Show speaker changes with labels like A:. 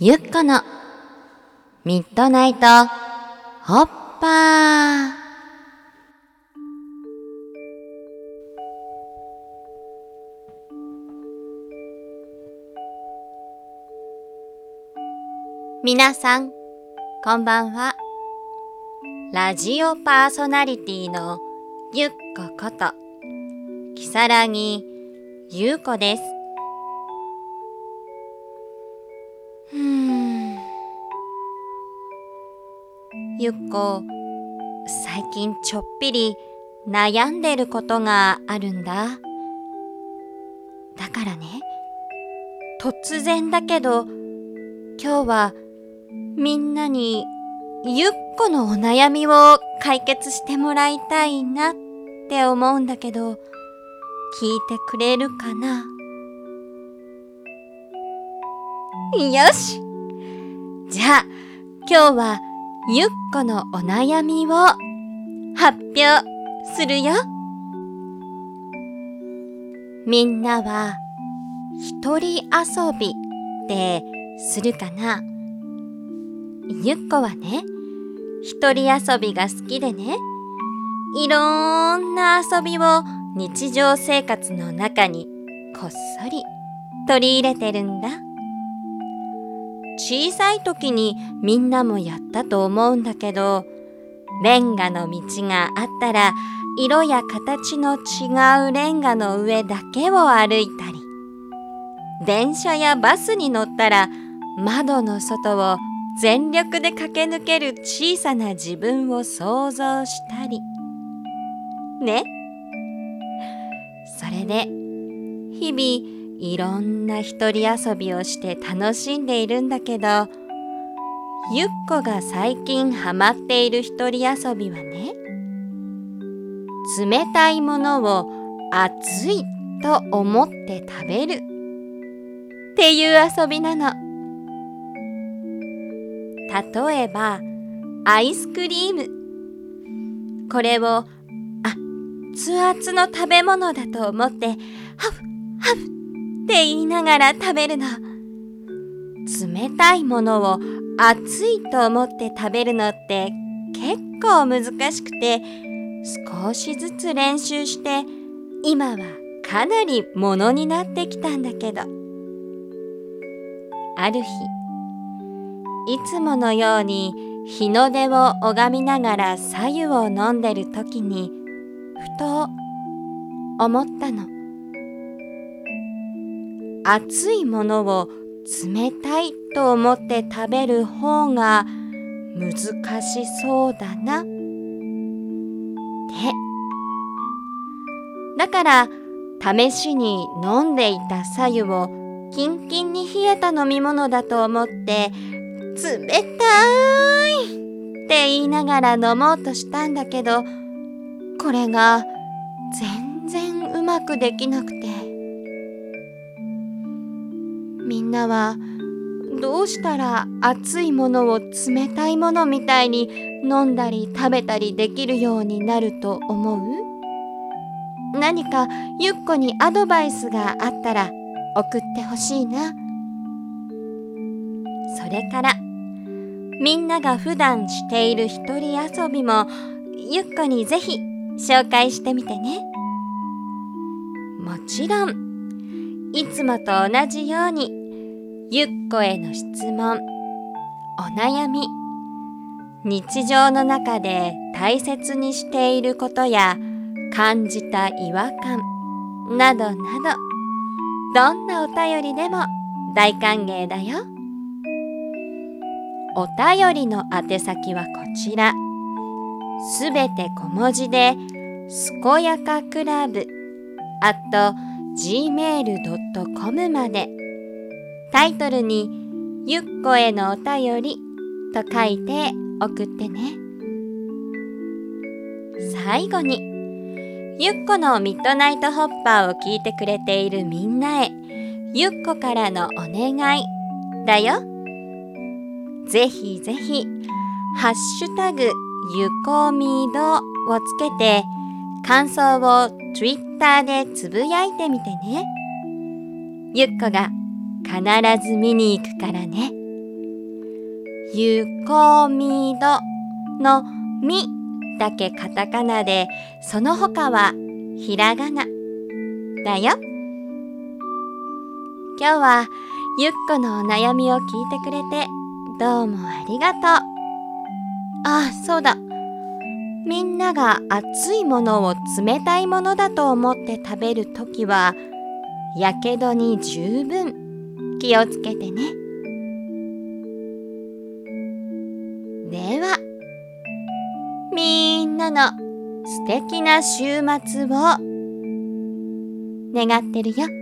A: ゆっこのミッドナイトホッパー。皆さんこんばんは。ラジオパーソナリティのゆっここときさらぎゆうこです。ゆっこ最近ちょっぴり悩んでることがあるんだ。だからね突然だけど今日はみんなにゆっこのお悩みを解決してもらいたいなって思うんだけど聞いてくれるかな？よし！じゃあ今日はゆっこのお悩みを発表するよ。みんなは一人遊びってするかな？ゆっこはね一人遊びが好きでねいろんな遊びを日常生活の中にこっそり取り入れてるんだ。小さい時にみんなもやったと思うんだけどレンガの道があったら色や形の違うレンガの上だけを歩いたり電車やバスに乗ったら窓の外を全力で駆け抜ける小さな自分を想像したり。ね？それで日々いろんな一人遊びをして楽しんでいるんだけどゆっこが最近ハマっている一人遊びはね冷たいものを熱いと思って食べるっていう遊びなの。例えばアイスクリームこれをあ熱々の食べ物だと思ってハフハフって言いながら食べるの。冷たいものを熱いと思って食べるのって結構難しくて少しずつ練習して今はかなりものになってきたんだけど。ある日いつものように日の出を拝みながら白湯を飲んでる時にふと思ったの。熱いものを冷たいと思って食べる方が難しそうだな。ってだから試しに飲んでいた白湯をキンキンに冷えた飲み物だと思って冷たいって言いながら飲もうとしたんだけどこれが全然うまくできなくて。みんなはどうしたら熱いものを冷たいものみたいに飲んだり食べたりできるようになると思う？何かゆっこにアドバイスがあったら送ってほしいな。それからみんなが普段している一人遊びもゆっこにぜひ紹介してみてね。もちろんいつもと同じようにゆっこへの質問お悩み日常の中で大切にしていることや感じた違和感などなどどんなお便りでも大歓迎だよ。お便りの宛先はこちら。すべて小文字で、すこやかクラブ、あと gmail.com まで。タイトルに、ゆっこへのお便りと書いて送ってね。最後に、ゆっこのミッドナイトホッパーを聞いてくれているみんなへ、ゆっこからのお願いだよ。ぜひぜひ、ハッシュタグ、ゆこみどをつけて、感想を Twitter でつぶやいてみてね。ゆっこが必ず見に行くからね。ゆこみどのみだけカタカナでその他はひらがなだよ。今日はゆっこのお悩みを聞いてくれてどうもありがとう。あ、そうだ。みんなが熱いものを冷たいものだと思って食べるときはやけどに十分気をつけてね。ではみんなの素敵な週末を願ってるよ。